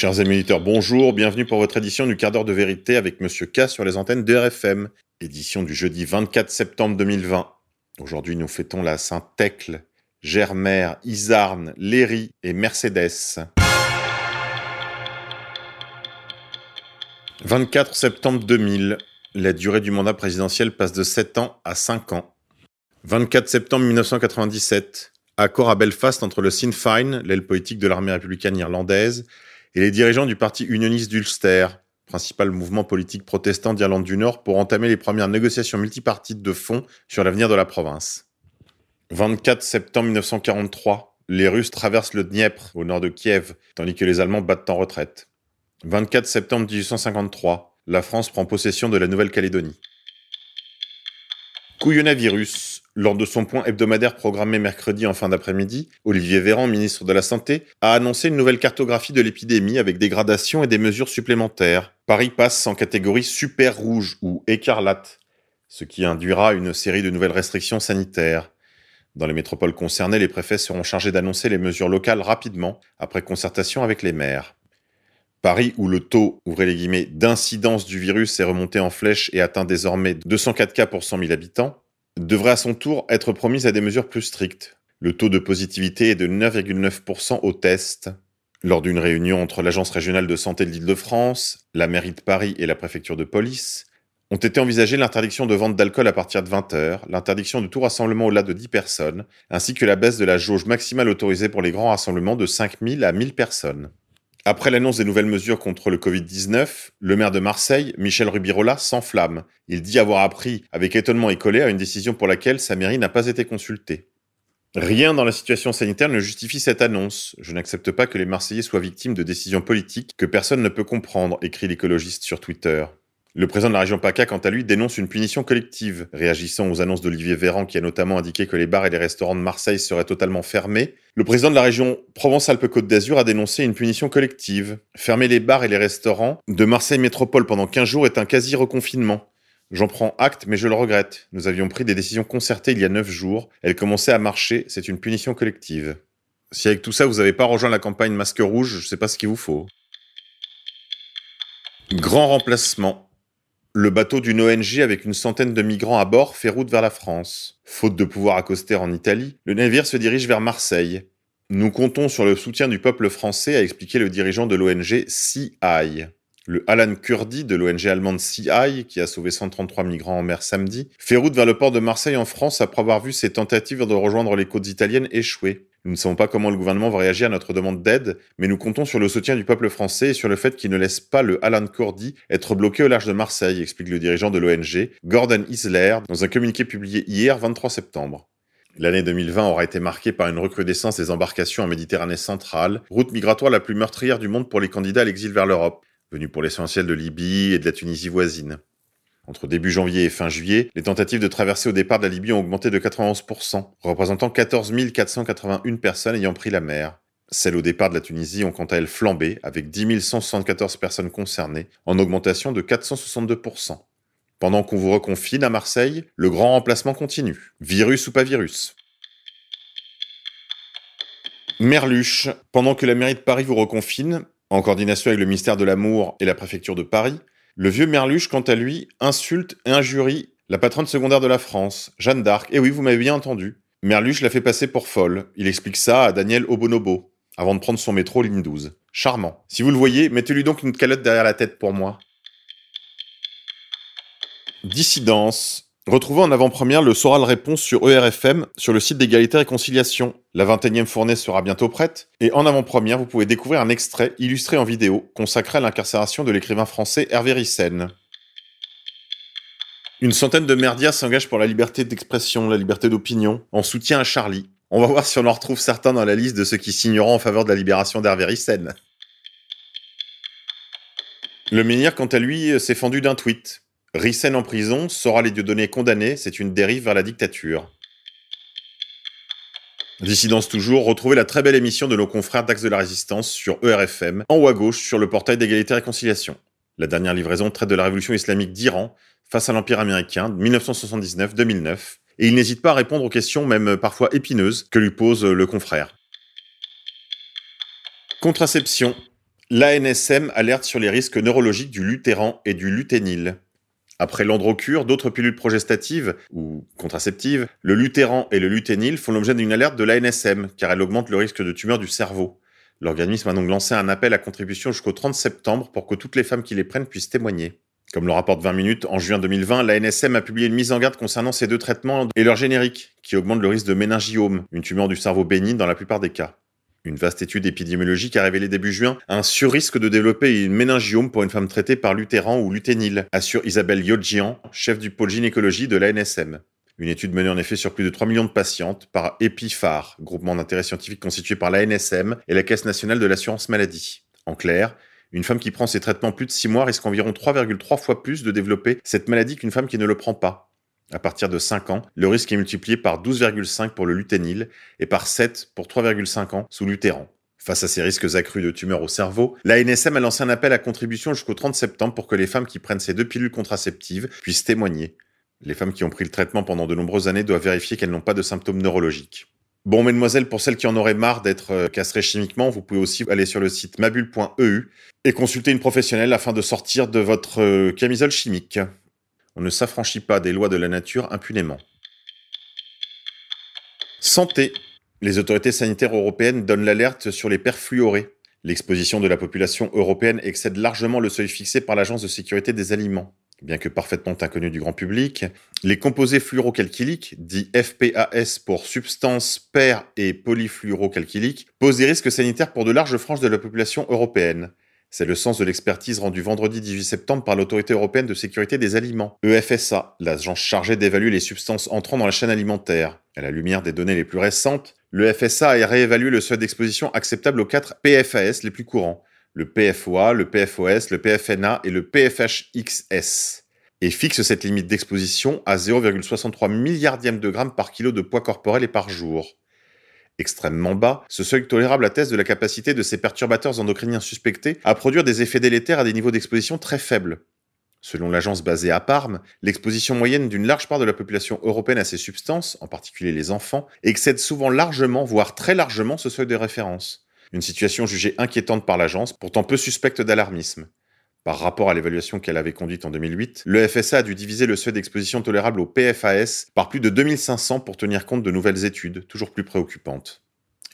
Chers amis bonjour, bienvenue pour votre édition du quart d'heure de vérité avec Monsieur K sur les antennes de édition du jeudi 24 septembre 2020. Aujourd'hui, nous fêtons la Saint-Thècle, Germère, Isarne, Léry et Mercedes. 24 septembre 2000, la durée du mandat présidentiel passe de 7 ans à 5 ans. 24 septembre 1997, accord à Belfast entre le Sinn Féin, l'aile politique de l'armée républicaine irlandaise, et les dirigeants du parti unioniste d'Ulster, principal mouvement politique protestant d'Irlande du Nord, pour entamer les premières négociations multipartites de fonds sur l'avenir de la province. 24 septembre 1943, les Russes traversent le Dniepr au nord de Kiev, tandis que les Allemands battent en retraite. 24 septembre 1853, la France prend possession de la Nouvelle-Calédonie. Couillonavirus, lors de son point hebdomadaire programmé mercredi en fin d'après-midi, Olivier Véran, ministre de la Santé, a annoncé une nouvelle cartographie de l'épidémie avec des gradations et des mesures supplémentaires. Paris passe en catégorie super rouge ou écarlate, ce qui induira une série de nouvelles restrictions sanitaires. Dans les métropoles concernées, les préfets seront chargés d'annoncer les mesures locales rapidement, après concertation avec les maires. Paris, où le taux, d'incidence du virus est remonté en flèche et atteint désormais 204 cas pour 100 000 habitants, devrait à son tour être promise à des mesures plus strictes. Le taux de positivité est de 9,9% au test. Lors d'une réunion entre l'Agence régionale de santé de l'Île-de-France, la mairie de Paris et la préfecture de police, ont été envisagées l'interdiction de vente d'alcool à partir de 20h, l'interdiction de tout rassemblement au-delà de 10 personnes, ainsi que la baisse de la jauge maximale autorisée pour les grands rassemblements de 5000 à 1000 personnes. Après l'annonce des nouvelles mesures contre le Covid-19, le maire de Marseille, Michel Rubirola, s'enflamme. Il dit avoir appris avec étonnement et colère une décision pour laquelle sa mairie n'a pas été consultée. Rien dans la situation sanitaire ne justifie cette annonce. Je n'accepte pas que les Marseillais soient victimes de décisions politiques que personne ne peut comprendre, écrit l'écologiste sur Twitter. Le président de la région PACA, quant à lui, dénonce une punition collective. Réagissant aux annonces d'Olivier Véran, qui a notamment indiqué que les bars et les restaurants de Marseille seraient totalement fermés, le président de la région Provence-Alpes-Côte d'Azur a dénoncé une punition collective. Fermer les bars et les restaurants de Marseille Métropole pendant 15 jours est un quasi-reconfinement. J'en prends acte, mais je le regrette. Nous avions pris des décisions concertées il y a 9 jours. Elles commençaient à marcher, c'est une punition collective. Si avec tout ça vous n'avez pas rejoint la campagne Masque Rouge, je sais pas ce qu'il vous faut. Grand remplacement. Le bateau d'une ONG avec une centaine de migrants à bord fait route vers la France. Faute de pouvoir accoster en Italie, le navire se dirige vers Marseille. Nous comptons sur le soutien du peuple français, a expliqué le dirigeant de l'ONG CI. Le Alan Kurdi de l'ONG allemande CI, qui a sauvé 133 migrants en mer samedi, fait route vers le port de Marseille en France après avoir vu ses tentatives de rejoindre les côtes italiennes échouer. Nous ne savons pas comment le gouvernement va réagir à notre demande d'aide, mais nous comptons sur le soutien du peuple français et sur le fait qu'il ne laisse pas le Alan Cordy être bloqué au large de Marseille, explique le dirigeant de l'ONG, Gordon Isler, dans un communiqué publié hier 23 septembre. L'année 2020 aura été marquée par une recrudescence des embarcations en Méditerranée centrale, route migratoire la plus meurtrière du monde pour les candidats à l'exil vers l'Europe, venus pour l'essentiel de Libye et de la Tunisie voisine. Entre début janvier et fin juillet, les tentatives de traversée au départ de la Libye ont augmenté de 91%, représentant 14 481 personnes ayant pris la mer. Celles au départ de la Tunisie ont quant à elles flambé, avec 10 174 personnes concernées, en augmentation de 462%. Pendant qu'on vous reconfine à Marseille, le grand remplacement continue. Virus ou pas virus? Merluche. Pendant que la mairie de Paris vous reconfine, en coordination avec le ministère de l'Amour et la préfecture de Paris, le vieux Merluche, quant à lui, insulte et injurie la patronne secondaire de la France, Jeanne d'Arc. Et oui, vous m'avez bien entendu. Merluche l'a fait passer pour folle. Il explique ça à Daniel Obonobo, avant de prendre son métro ligne 12. Charmant. Si vous le voyez, mettez-lui donc une calotte derrière la tête pour moi. Dissidence. Retrouvez en avant-première le Soral Réponse sur ERFM sur le site d'égalité et réconciliation. La 21e fournée sera bientôt prête. Et en avant-première, vous pouvez découvrir un extrait illustré en vidéo consacré à l'incarcération de l'écrivain français Hervé Ryssen. Une centaine de merdias s'engagent pour la liberté d'expression, la liberté d'opinion, en soutien à Charlie. On va voir si on en retrouve certains dans la liste de ceux qui signeront en faveur de la libération d'Hervé Ryssen. Le menhir, quant à lui, s'est fendu d'un tweet. Rissen en prison, saura les donnés condamnés, c'est une dérive vers la dictature. Dissidence toujours, retrouvez la très belle émission de nos confrères d'Axe de la Résistance sur ERFM, en haut à gauche sur le portail d'égalité et réconciliation. La dernière livraison traite de la révolution islamique d'Iran face à l'Empire américain de 1979-2009, et il n'hésite pas à répondre aux questions, même parfois épineuses, que lui pose le confrère. Contraception. L'ANSM alerte sur les risques neurologiques du lutéran et du luténil. Après l'androcure, d'autres pilules progestatives ou contraceptives, le lutéran et le luténil font l'objet d'une alerte de l'ANSM car elle augmente le risque de tumeur du cerveau. L'organisme a donc lancé un appel à contribution jusqu'au 30 septembre pour que toutes les femmes qui les prennent puissent témoigner. Comme le rapporte 20 minutes, en juin 2020, l'ANSM a publié une mise en garde concernant ces deux traitements et leur générique, qui augmente le risque de méningiome, une tumeur du cerveau bénigne dans la plupart des cas. Une vaste étude épidémiologique a révélé début juin un surrisque de développer une méningiome pour une femme traitée par lutéran ou luténil, assure Isabelle Yodjian, chef du pôle gynécologie de l'ANSM. Une étude menée en effet sur plus de 3 millions de patientes par EPIFAR, groupement d'intérêt scientifique constitué par l'ANSM et la Caisse nationale de l'assurance maladie. En clair, une femme qui prend ces traitements plus de 6 mois risque environ 3,3 fois plus de développer cette maladie qu'une femme qui ne le prend pas. À partir de 5 ans, le risque est multiplié par 12,5 pour le luténil et par 7 pour 3,5 ans sous lutéran. Face à ces risques accrus de tumeurs au cerveau, la NSM a lancé un appel à contribution jusqu'au 30 septembre pour que les femmes qui prennent ces deux pilules contraceptives puissent témoigner. Les femmes qui ont pris le traitement pendant de nombreuses années doivent vérifier qu'elles n'ont pas de symptômes neurologiques. Bon, mesdemoiselles, pour celles qui en auraient marre d'être euh, castrées chimiquement, vous pouvez aussi aller sur le site mabule.eu et consulter une professionnelle afin de sortir de votre euh, camisole chimique. On ne s'affranchit pas des lois de la nature impunément. Santé. Les autorités sanitaires européennes donnent l'alerte sur les perfluorés. L'exposition de la population européenne excède largement le seuil fixé par l'Agence de sécurité des aliments. Bien que parfaitement inconnu du grand public, les composés fluorocalciliques, dits FPAS pour substances per- et polyfluorocalciliques, posent des risques sanitaires pour de larges franges de la population européenne. C'est le sens de l'expertise rendue vendredi 18 septembre par l'Autorité européenne de sécurité des aliments, EFSA, l'agence chargée d'évaluer les substances entrant dans la chaîne alimentaire. À la lumière des données les plus récentes, l'EFSA a réévalué le seuil d'exposition acceptable aux quatre PFAS les plus courants, le PFOA, le PFOS, le PFNA et le PFHXS, et fixe cette limite d'exposition à 0,63 milliardième de grammes par kilo de poids corporel et par jour. Extrêmement bas, ce seuil tolérable atteste de la capacité de ces perturbateurs endocriniens suspectés à produire des effets délétères à des niveaux d'exposition très faibles. Selon l'agence basée à Parme, l'exposition moyenne d'une large part de la population européenne à ces substances, en particulier les enfants, excède souvent largement, voire très largement, ce seuil de référence. Une situation jugée inquiétante par l'agence, pourtant peu suspecte d'alarmisme. Par rapport à l'évaluation qu'elle avait conduite en 2008, le FSA a dû diviser le seuil d'exposition tolérable au PFAS par plus de 2500 pour tenir compte de nouvelles études, toujours plus préoccupantes.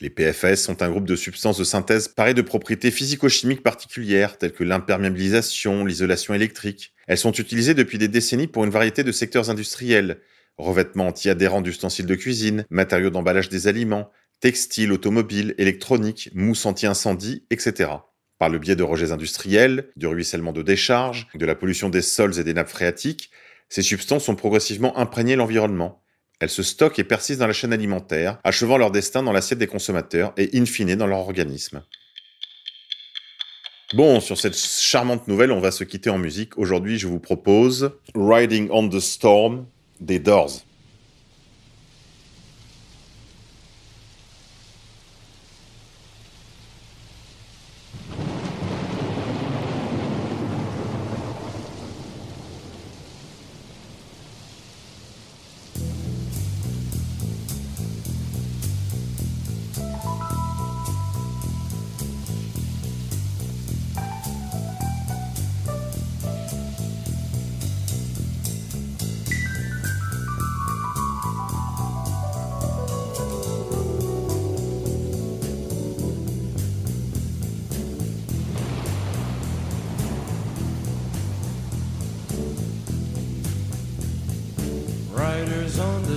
Les PFAS sont un groupe de substances de synthèse parées de propriétés physico-chimiques particulières, telles que l'imperméabilisation, l'isolation électrique. Elles sont utilisées depuis des décennies pour une variété de secteurs industriels, revêtements anti-adhérents d'ustensiles de cuisine, matériaux d'emballage des aliments, textiles, automobiles, électroniques, mousse anti-incendie, etc. Par le biais de rejets industriels, du ruissellement de décharges, de la pollution des sols et des nappes phréatiques, ces substances ont progressivement imprégné l'environnement. Elles se stockent et persistent dans la chaîne alimentaire, achevant leur destin dans l'assiette des consommateurs et in fine dans leur organisme. Bon, sur cette charmante nouvelle, on va se quitter en musique. Aujourd'hui, je vous propose Riding on the Storm des Doors.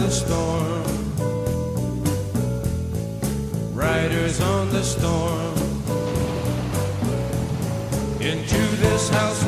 the storm. Riders on the storm. Into this house